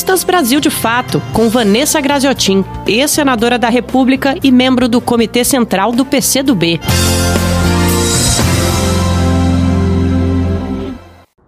Entrevistas Brasil de Fato, com Vanessa Graziotin, ex-senadora da República e membro do Comitê Central do PCdoB.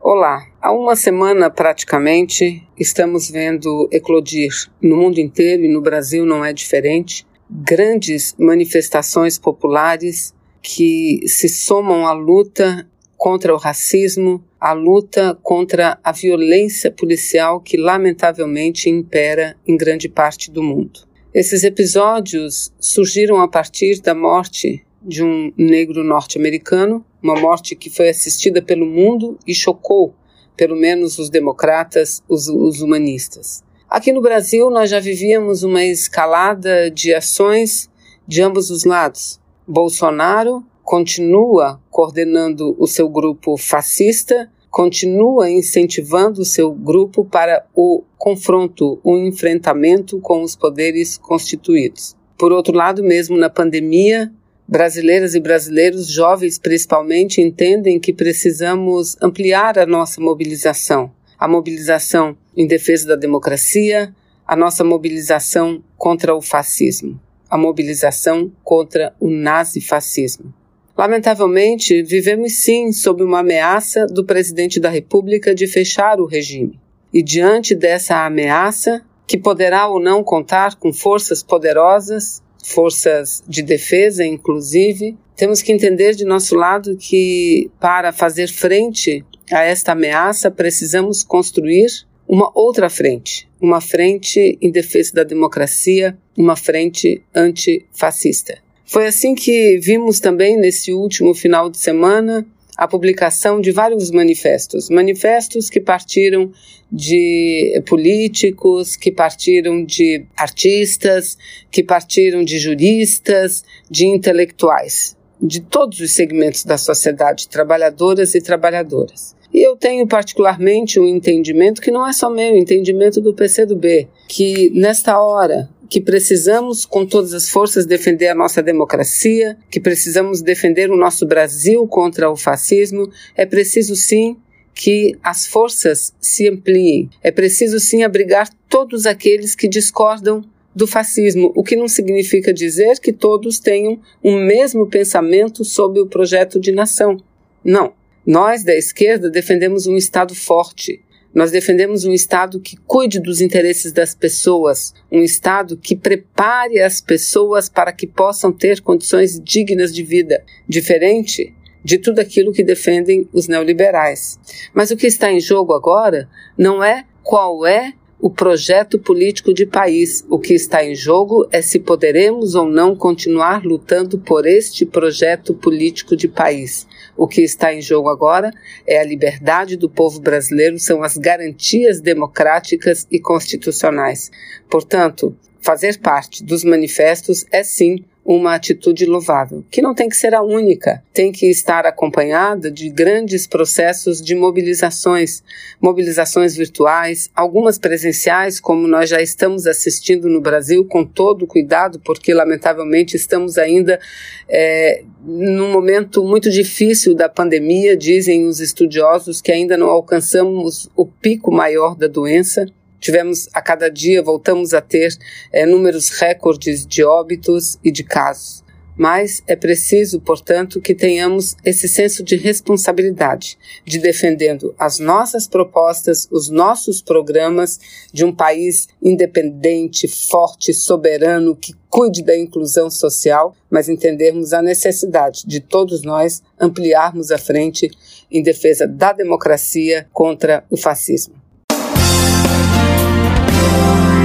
Olá, há uma semana praticamente estamos vendo eclodir no mundo inteiro e no Brasil não é diferente grandes manifestações populares que se somam à luta contra o racismo, à luta contra a violência policial que lamentavelmente impera em grande parte do mundo. Esses episódios surgiram a partir da morte de um negro norte-americano, uma morte que foi assistida pelo mundo e chocou, pelo menos, os democratas, os, os humanistas. Aqui no Brasil, nós já vivíamos uma escalada de ações de ambos os lados. Bolsonaro continua coordenando o seu grupo fascista, continua incentivando o seu grupo para o confronto, o enfrentamento com os poderes constituídos. Por outro lado, mesmo na pandemia, brasileiras e brasileiros, jovens principalmente, entendem que precisamos ampliar a nossa mobilização a mobilização em defesa da democracia, a nossa mobilização contra o fascismo, a mobilização contra o nazifascismo. Lamentavelmente, vivemos sim sob uma ameaça do presidente da República de fechar o regime. E diante dessa ameaça, que poderá ou não contar com forças poderosas, forças de defesa, inclusive, temos que entender de nosso lado que, para fazer frente a esta ameaça, precisamos construir uma outra frente, uma frente em defesa da democracia, uma frente antifascista. Foi assim que vimos também nesse último final de semana a publicação de vários manifestos, manifestos que partiram de políticos, que partiram de artistas, que partiram de juristas, de intelectuais, de todos os segmentos da sociedade, trabalhadoras e trabalhadoras. E eu tenho particularmente um entendimento que não é só meu, entendimento do PCdoB, que nesta hora que precisamos com todas as forças defender a nossa democracia, que precisamos defender o nosso Brasil contra o fascismo, é preciso sim que as forças se ampliem. É preciso sim abrigar todos aqueles que discordam do fascismo, o que não significa dizer que todos tenham o mesmo pensamento sobre o projeto de nação. Não. Nós, da esquerda, defendemos um Estado forte. Nós defendemos um Estado que cuide dos interesses das pessoas, um Estado que prepare as pessoas para que possam ter condições dignas de vida, diferente de tudo aquilo que defendem os neoliberais. Mas o que está em jogo agora não é qual é o projeto político de país. O que está em jogo é se poderemos ou não continuar lutando por este projeto político de país. O que está em jogo agora é a liberdade do povo brasileiro, são as garantias democráticas e constitucionais. Portanto, fazer parte dos manifestos é sim uma atitude louvável, que não tem que ser a única, tem que estar acompanhada de grandes processos de mobilizações, mobilizações virtuais, algumas presenciais, como nós já estamos assistindo no Brasil, com todo cuidado, porque lamentavelmente estamos ainda é, num momento muito difícil da pandemia, dizem os estudiosos que ainda não alcançamos o pico maior da doença tivemos a cada dia, voltamos a ter é, números recordes de óbitos e de casos. Mas é preciso, portanto, que tenhamos esse senso de responsabilidade, de defendendo as nossas propostas, os nossos programas de um país independente, forte, soberano, que cuide da inclusão social, mas entendermos a necessidade de todos nós ampliarmos a frente em defesa da democracia contra o fascismo.